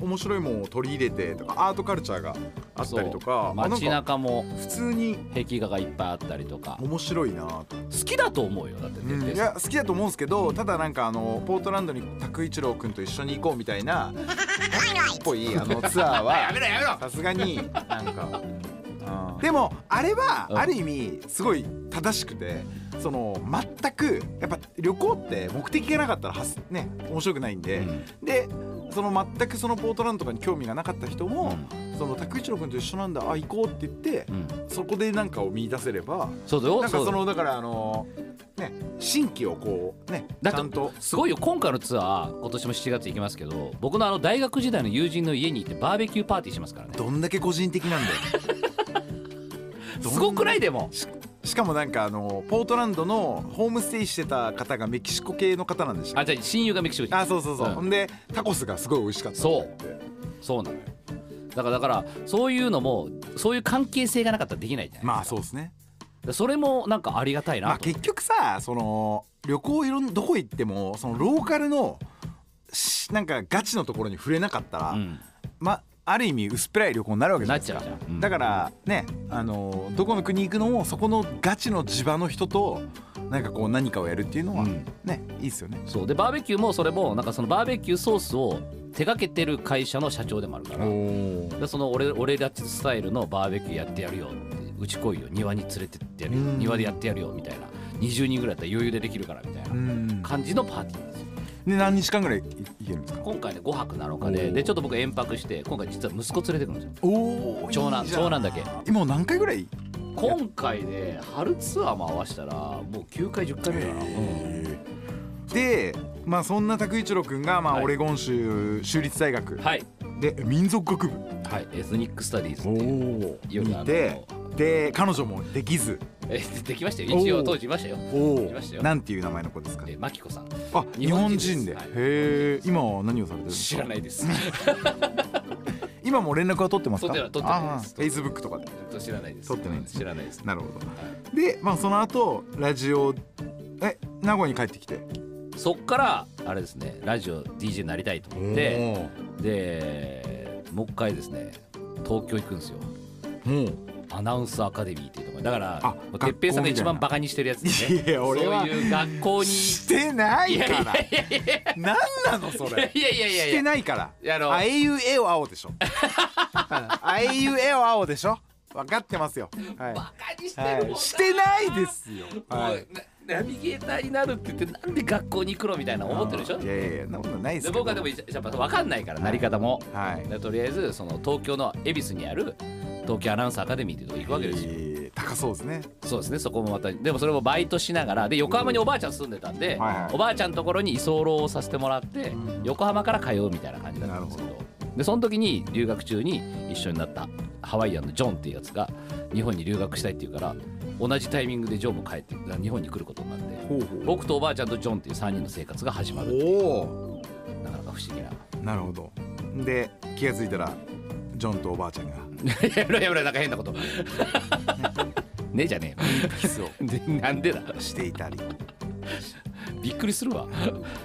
面白いものを取り入れてとかアートカルチャーがあったりとか。街中も普通に壁画がいっぱいあったりとか。面白いな。と、好きだと思うよだってうん。いや好きだと思うんですけどただなんかあのポートランドに拓一郎君と一緒に行こうみたいなっ [laughs] ぽいあのツアーやはさすがになんか、うんでもあれはうん。ある意味すごい正しくてその全くやっぱ旅行って目的がなかったらはすね面白くないんで、うん。でその全くそのポートランドとかに興味がなかった人も、その拓一郎君と一緒なんだあ行こうって言って、うん。そこでなんかを見出せればそうだよなんかそのだからあのね新規をこうねちゃんとすごいよ。今回のツアー今年も7月行きますけど僕のあの大学時代の友人の家に行ってバーベキューパーティーしますからね。どんだけ個人的なんだよすごくない？でも。ししかもなんかあのポートランドのホームステイしてた方がメキシコ系の方なんでしたあじゃあ親友がメキシコ人。あそうそうそう、うん。ほんでタコスがすごい美味しかったそう。そうなのよ。だからだからそういうのもそういう関係性がなかったらできないじゃないまあそうですね。それもなんかありがたいなとまあ結局さその旅行いろんどこ行ってもそのローカルのしなんかガチのところに触れなかったら、うん。まある意味薄っぺらい旅行になるわけじゃないですか。なっちゃうじゃん。うん。だからねあのどこの国行くのもそこのガチの地場の人となんかこう何かをやるっていうのは、うん。ねいいっすよね。そう。でバーベキューもそれもなんかそのバーベキューソースを手掛けてる会社の社長でもあるから。でその俺俺たちスタイルのバーベキューやってやるよってうち来いよ庭に連れてってやるよ。うん。庭でやってやるよみたいな。20人ぐらいだったら余裕でできるからみたいなうん。感じのパーティーで何日間ぐらいいいけるんですか？今回ね5泊7日ででちょっと僕延泊して今回実は息子連れてくるんですよ。おお長男長男だけ。今何回ぐらい？今回で春ツアーも合わせたらもう9回10回目だな、でまあそんな拓一郎君がまあはい。オレゴン州州立大学はい。で民族学部。はい。エスニックスタディーズっていうおよりあのにでで彼女もできず。えできましたよ。一応当時いましたよ。おいましたよ。なんていう名前の子ですか？えマキコさん。あ日本人人で。はい。へえ今は何をされてるんですか？知らないです。[laughs] 今も連絡は取ってますか？取ってない取ってないです。フェイスブックとかで。知らないです。取ってないんですね。知らないです。なるほど。でまあその後ラジオえ名古屋に帰ってきて。そっからあれですねラジオ DJ になりたいと思ってでもう一回ですね東京行くんですよ。もうアナウンスアカデミーっていうところだからあ哲平さんが一番バカにしてるやつですね。いや俺はそういう学校に。してないから。何なのそれ？いやいやいやしてないから。あのあえいうえおあおでしょ。あえいうえおあおでしょ。分かってますよ。はい。バカにしてはるもんい、してないですよ。はい。なナビゲーターになるって言ってなんで学校に行くのみたいな思ってるでしょ？いやいやなことないですけど。で僕はでもやっぱ分かんないからなり方も、はい。でとりあえずその東京の恵比寿にある東京アナウンスアカデミーっていうとこ行くわけですよ、えー高そうですね。そうですねそこもまたでもそれもバイトしながらで横浜におばあちゃん住んでたんで、はいはい。おばあちゃんのところに居候をさせてもらって、横浜から通うみたいな感じだったんですけどでその時に留学中に一緒になったハワイアンのジョンっていうやつが日本に留学したいっていうから同じタイミングでジョンも帰って日本に来ることになって僕とおばあちゃんとジョンっていう3人の生活が始まるっていう。おおなかなか不思議ななるほど。で気がついたらジョンとおばあちゃんが。やめろやめろなんか変なこと。ねえじゃねキスを。でなんでだ。していたり。びっくりするわ。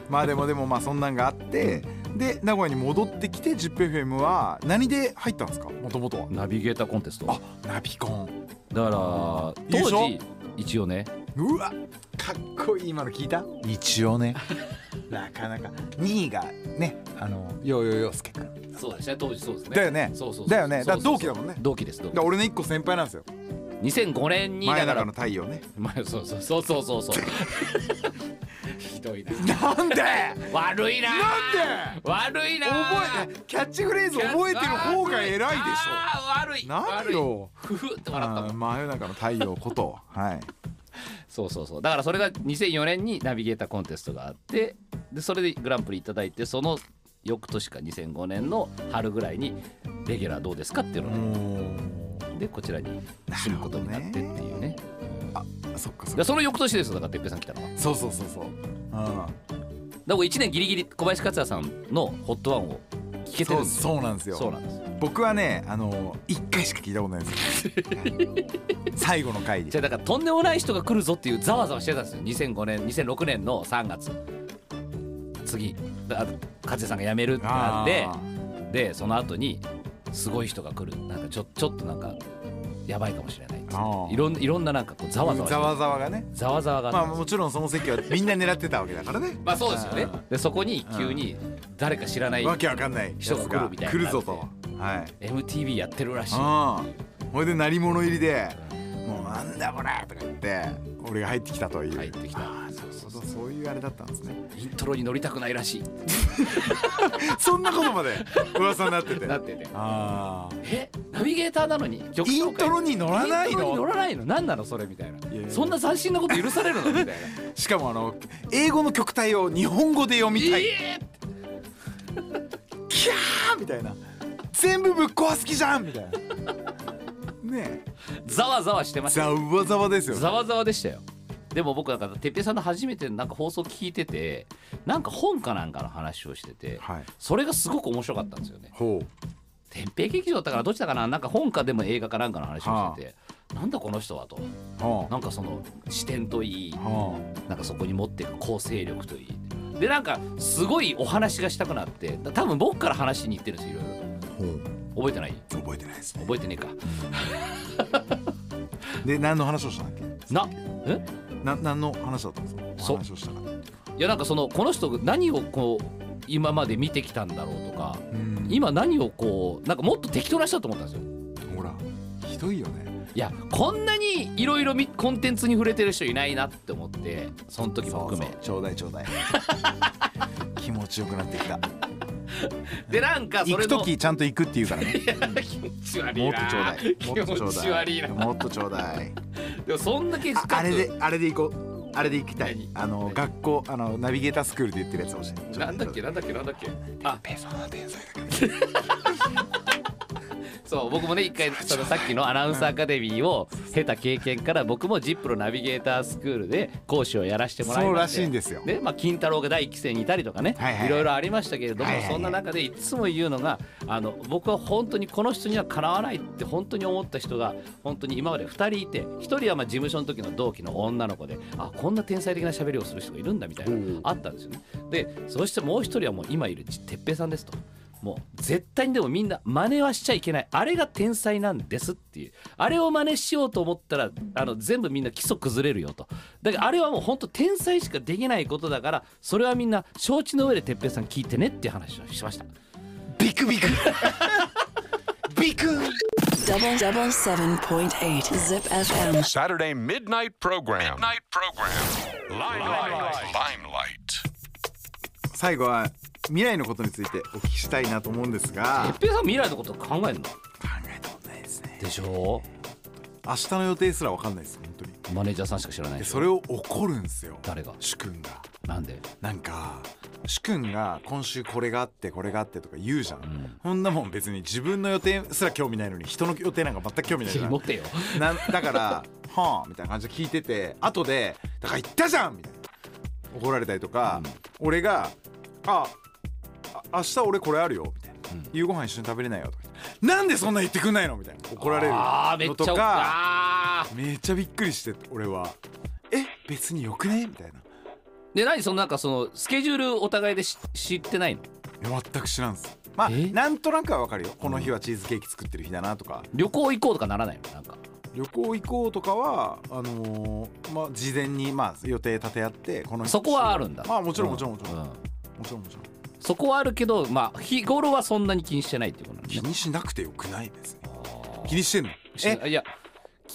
まあでもでもまあそんなんがあってで名古屋に戻ってきて ZIPFM は何で入ったんですか？もともとはナビゲーターコンテスト。あナビコンだから当時一応ね。うわかっこいい今の聞いた？一応ね。[laughs] なかなか。2位がねあのよよよすけくんそうですね。当時そうですね。だよね。そうそうそうだよね。だからそうそうそう。同期だもんね。同期です同期。俺の1個先輩なんですよ。2005年にだから。前中の太陽ね。前そうそう。そうそうそうそう [laughs] ひどいな。なんで？悪いな。なんで？悪いな。覚えキャッチフレーズ覚えてる方が偉いでしあー悪い。ょなん悪い。よふふって笑った真夜中の太陽こと。[laughs] はい。そうそうそう。だからそれが2004年にナビゲーターコンテストがあってでそれでグランプリいただいてその翌年か2005年の春ぐらいにレギュラーどうですかっていうのもででこちらに住むことになってっていうね。うそっかそっか。でその翌年ですよだからてっぺいさん来たのは。そうそうそうそう。うん。だから1年ギリギリ小林克也さんの「ホットワンを聞けてそうるんですよ。そうなんですよ。そうなんですよ。僕はねあの1回しか聞いたことないんですよ。[laughs] 最後の回で。じゃあだからとんでもない人が来るぞっていうざわざわしてたんですよ。2005年2006年の3月。次だ克也さんが辞めるってなってあでその後にすごい人が来る。なんかちょちょっとなんかやばいかもしれないいろんいろんななんかこうざわざわざわざわがね。ざわざわがまあもちろんその席はみんな狙ってたわけだからね。まあそうですよね。うん。でそこに急に誰か知らないわけわかんない。人が来るみたいな。来るぞと。はい。MTV やってるらしい。うん。ほいで鳴り物入りで「もうなんだこれ!」とか言って俺が入ってきたという。入ってきたそういうあれだったんですね。イントロに乗りたくないらしい。[laughs] そんなことまで噂になってて。なってて。ああえ？ナビゲーターなのに？曲イントロに乗らないイントロに乗のらないの？何なのそれみたいな。そんな斬新なこと許されるの？みたいな。[laughs] しかもあの英語の曲体を日本語で読みたい、えキャー！みたいな。全部ぶっ壊す気じゃん！みたいな。[laughs] ねーざわざわしてえましたざわざわですよ。ざわざわでしたよでも僕なんかてっぺいさんの初めてなんか放送聞いててなんか本かなんかの話をしててはい。それがすごく面白かったんですよね。ほう。てっぺい劇場だったからどっちだかな？なんか本かでも映画かなんかの話をしてて、なんだこの人はと。はなんかその視点といいあ。はなんかそこに持っていく構成力といい。でなんかすごいお話がしたくなって多分僕から話しに行ってるんですよいろいろ覚えてない？覚えてないですね。覚えてねえか。で何の話をしたんだっけ？な？え？な何の話だったんですか？そ話をしたかいやなんかそのこの人何をこう今まで見てきたんだろうとかうん。今何をこうなんかもっと適当な人だと思ったんですよ。ほらひどいよね。いやこんなにいろいろコンテンツに触れてる人いないなって思ってその時も含め。ちょうだいちょうだい。[laughs] 気持ちよくなってきた [laughs] でなんかそ行れの。く時ちゃんと行くって言うからね。[laughs] 気持ち悪いもっなとちょうだい。もっとちょう気持ちだ悪いな。いもっとちょうだい。でもそんだけああれであれで行こう。あれで行きたい。何？あの学校あのナビゲータースクールで言ってるやつ教えて。なんだっけ？なんだっけ？なんだっけ？あペソな天才だから [laughs] そう僕もね一回そのさっきのアナウンサーアカデミーを経た経験から僕も ZIP のナビゲータースクールで講師をやらせてもらいそうらましいんですよでまあ金太郎が第一期生にいたりとかね、はいはいいろいろありましたけれども、はいはいはいそんな中でいつも言うのがあの僕は本当にこの人にはかなわないって本当に思った人が本当に今まで2人いて1人はまあ事務所の時の同期の女の子であこんな天才的な喋りをする人がいるんだみたいなうんあったんですよね。でそしてもう1人はもう今いる哲平さんですと。もう絶対にでもみんな真似はしちゃいけないあれが天才なんですっていうあれを真似しようと思ったらあの全部みんな基礎崩れるよとだからあれはもう本当天才しかできないことだからそれはみんな承知の上で哲平さん聞いてねっていう話をしましたビクビクビク Double double seven point eight Zip FM. Saturday midnight program. Midnight program. Limelight. Limelight. 最後は未来のことについてお聞きしたいなと思うんですが。哲平さん未来のこと考えるの？考えたことないですね。でしょ？明日の予定すら分かんないです本当に。マネージャーさんしか知らないそれを怒るんですよ。誰が？主君が。なんで？なんか主君が今週これがあってこれがあってとか言うじゃん、そんなもん別に自分の予定すら興味ないのに人の予定なんか全く興味ないじゃん持ってよ。なんだから「はあ」みたいな感じで聞いてて後で「だから言ったじゃん!」みたいな。怒られたりとか、俺が「ああ明日俺これあるよ」みたいな、うん夕ご飯一緒に食べれないよ」とかなんでそんな言ってくんないの?」みたいな。怒られる。あーめっちゃのとかあー。めっちゃびっくりして俺は「え？別によくね?」みたいな。で何？そのなんかそのスケジュールお互いでし知ってないの？いや全く知らんす。まあえ？なんとなくはわかるよ。この日はチーズケーキ作ってる日だなとか。旅行行こうとかならないの？なんか。旅行行こうとかはあのーまあ事前にまあ予定立て合ってこの日そこはあるんだ。まあもちろんもちろんもちろん、うもちろんもちろんそこはあるけどまあ日頃はそんなに気にしてないっていうことなん気ですねにしなくてよくない別に気にしてんの？え？いや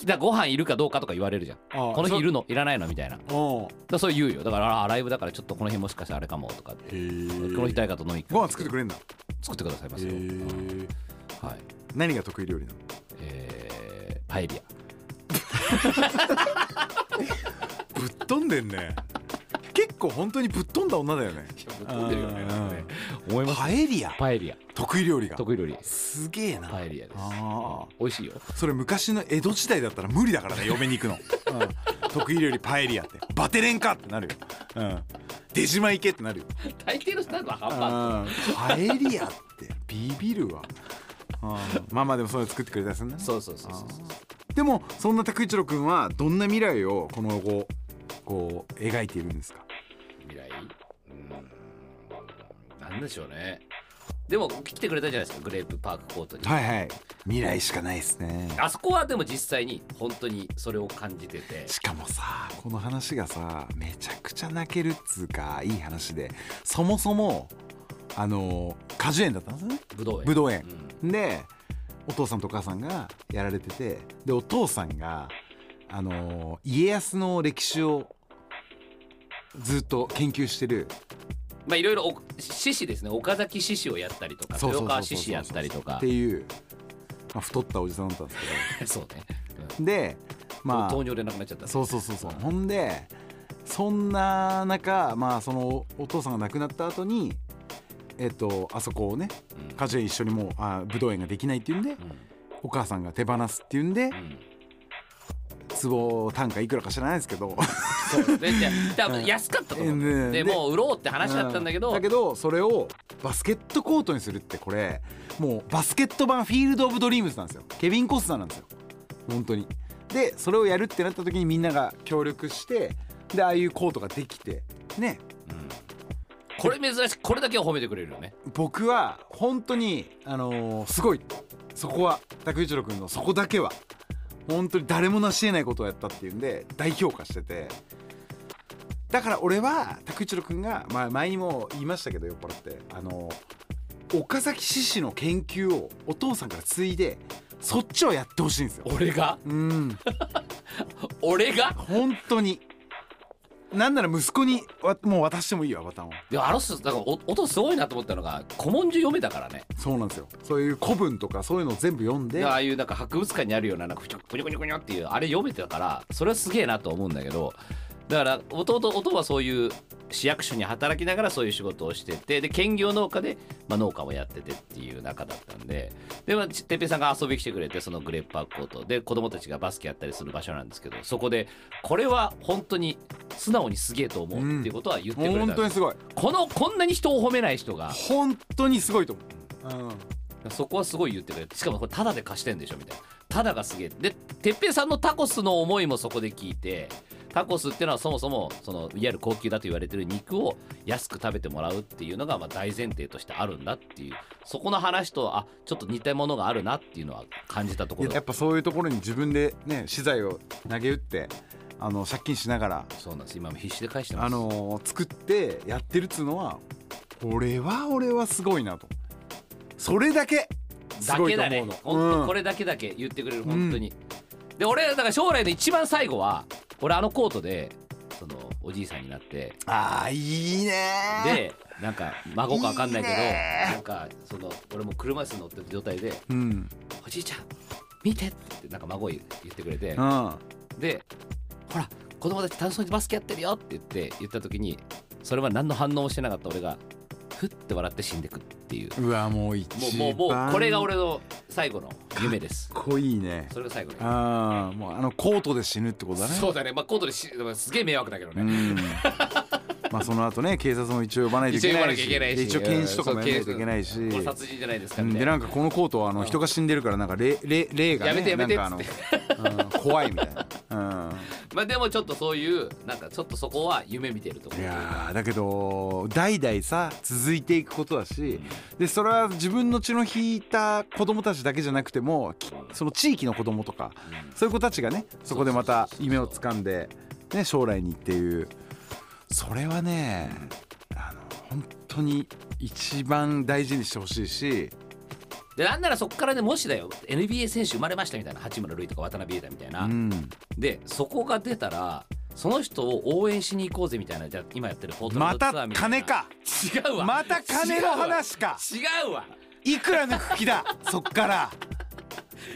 だご飯いるかどうかとか言われるじゃん。あこの日いるの？いらないの？みたいな。だかおらそう言うよ。だからあライブだからちょっとこの日もしかしてあれかもとかって。へえ。この日誰かと飲みご飯作ってくれんだ。作ってくださいますへよ、え。はい。何が得意料理なの？えー、パエリア。[laughs] ぶっ飛んでんね。結構本当にぶっ飛んだ女だよね。飛んでるよねうん。なんかね思いますパエリア。パエリア。得意料理が。得意料理。すげえな。パエリアです。ああ美味しいよ。それ昔の江戸時代だったら無理だからね嫁に行くの、うん、得意料理パエリアって。バテレンかってなるよ、うん、出島行けってなるよ、大抵の人なんかハンバーグうん、パエリアって。ビビるわ、うん、まあまあでもそれ作ってくれたりするんだねそうそうそうそう。でもそんな拓一郎君はどんな未来をこの後こう描いているんですか？なんでしょうね。でも来てくれたじゃないですかグレープパークコートに、はいはい。未来しかないですね。あそこはでも実際に本当にそれを感じてて。しかもさこの話がさめちゃくちゃ泣けるっつうかいい話でそもそもあの果樹園だったんですね。ぶどう園。ぶどう園。うん。でお父さんとお母さんがやられててでお父さんがあの家康の歴史をずっと研究してるまあいろいろお獅子ですね。岡崎獅子をやったりとか豊川獅子やったりとか。っていう、まあ、太ったおじさんだったんですけ [laughs] そうね、どでまあ。糖尿で亡くなっちゃったそうそうそうそう。ほんでそんな中まあそのお父さんが亡くなった後にえっとあそこをねうん。果樹園一緒にもうあぶどう園ができないっていうんでうん。お母さんが手放すっていうんでうん壺単価いくらか知らないですけど。そうですね。じゃあ多分安かったと思う、うん。ででもう売ろうって話だったんだけど、だけどそれをバスケットコートにするってこれもうバスケット版フィールド・オブ・ドリームズなんですよ。ケビン・コスナーなんですよ。本当に。でそれをやるってなった時にみんなが協力してでああいうコートができてね。これ珍しい。これだけは褒めてくれるよね。僕は本当にあのーすごい。そこは拓一郎君のそこだけは本当に誰も成し得ないことをやったっていうんで大評価してて。だから俺は拓一郎君が、まあ、前にも言いましたけど酔っ払って。あのー岡崎獅子の研究をお父さんから継いでそっちをやってほしいんですよ。俺が？うん。[laughs] 俺が？本当になんなら息子にわもう渡してもいいよアバターを。でもあの人だからお音すごいなと思ったのが古文書読めたからね。そうなんですよ。そういう古文とかそういうのを全部読んで。でああいうなんか博物館にあるようななんかふにょぷにょぷにょっていうあれ読めてたからそれはすげえなと思うんだけどだから弟弟はそういう市役所に働きながらそういう仕事をしててで兼業農家で、まあ、農家をやっててっていう中だったんでで、まあ、てっぺいさんが遊びに来てくれてそのグレープパークコートで子供たちがバスケやったりする場所なんですけどそこでこれは本当に素直にすげえと思うっていうことは言ってくれたんです本当にすごい。このこんなに人を褒めない人が。本当にすごいと思う、うん、そこはすごい言ってくれてしかもこれタダで貸してんでしょみたいな。タダがすげえ。でてっぺいさんのタコスの思いもそこで聞いてタコスっていうのはそもそもそのいわゆる高級だと言われてる肉を安く食べてもらうっていうのがまあ大前提としてあるんだっていうそこの話とあちょっと似たものがあるなっていうのは感じたところやっぱそういうところに自分でね資材を投げ打ってあの借金しながらそうなんです今も必死で返してますあの作ってやってるっつうのは俺は俺はすごいなとそれだけすだけだねごいと思うの本当これだけだけ言ってくれる本当に、で俺だから将来の一番最後は俺あのコートでそのおじいさんになって。ああいいねでなんか孫か分かんないけどなんかその俺も車椅子に乗ってる状態でうん「おじいちゃん見てって言ってなんか孫言ってくれて。うん。でほら子供たち楽しそうにバスケやってるよって言って言った時にそれは何の反応もしてなかった俺がふって笑って死んでくっていう。うわもう一番。もうもうもうこれが俺の最後の夢です。かっこいいね。それが最後のああもうあのコートで死ぬってことだね。そうだね。まあコートですすげえ迷惑だけどね、うん。[laughs] まあその後ね警察も一応呼ばないといけないし一応検視とかもやらないといけないし。まあ殺人じゃないですかでなんかこのコートはあの人が死んでるからなんか霊霊霊がねやめてやめてなんかあの、うん怖いみたいな、まあでもちょっとそういうなんかちょっとそこは夢見てるとこう。ん、いろやーだけど代々さ続いていくことだしでそれは自分の血の引いた子供たちだけじゃなくてもきその地域の子供とかそういう子たちがねそこでまた夢をつかんで、ね、将来にっていう。それはねあの本当に一番大事にしてほしいし。でなんならそこからねもしだよ NBA 選手生まれましたみたいな八村塁とか渡辺裕太みたいな、うん。でそこが出たらその人を応援しに行こうぜみたいなじゃあ今やってるポートラまたンドツアーみたいな。金か。違うわ。また金の話か。違うわ。いくら抜く気だ。[laughs] そっから。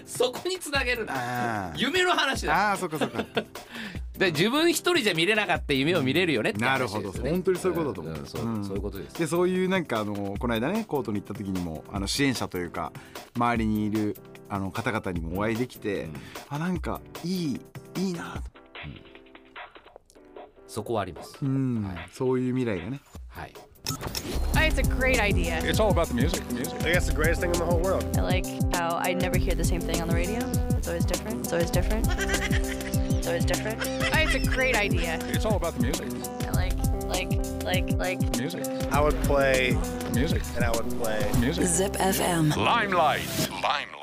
そこにつなげるな。夢の話だ。あーそっかそっか。[laughs] で自分一人じゃ見れなかった夢を見れるよねってね、なるほど。本当にそういうことだと思う、んそううん。そういうことです。でそういうなんかあのこの間ねコートに行った時にもあの支援者というか周りにいるあの方々にもお会いできて、うん。あなんかいいいいなと、そこはありますうんはいそういう未来がねはい It's a great idea. It's all about the music. music. I guess the greatest thing in the whole world. I like how I never hear the same thing on the radio. It's always different. It's always different. It's always different. [laughs] It's a great idea. It's all about the music. I like, like, like, like. Music. I would play Music. and I would play. Music. Zip FM. Limelight. Limelight.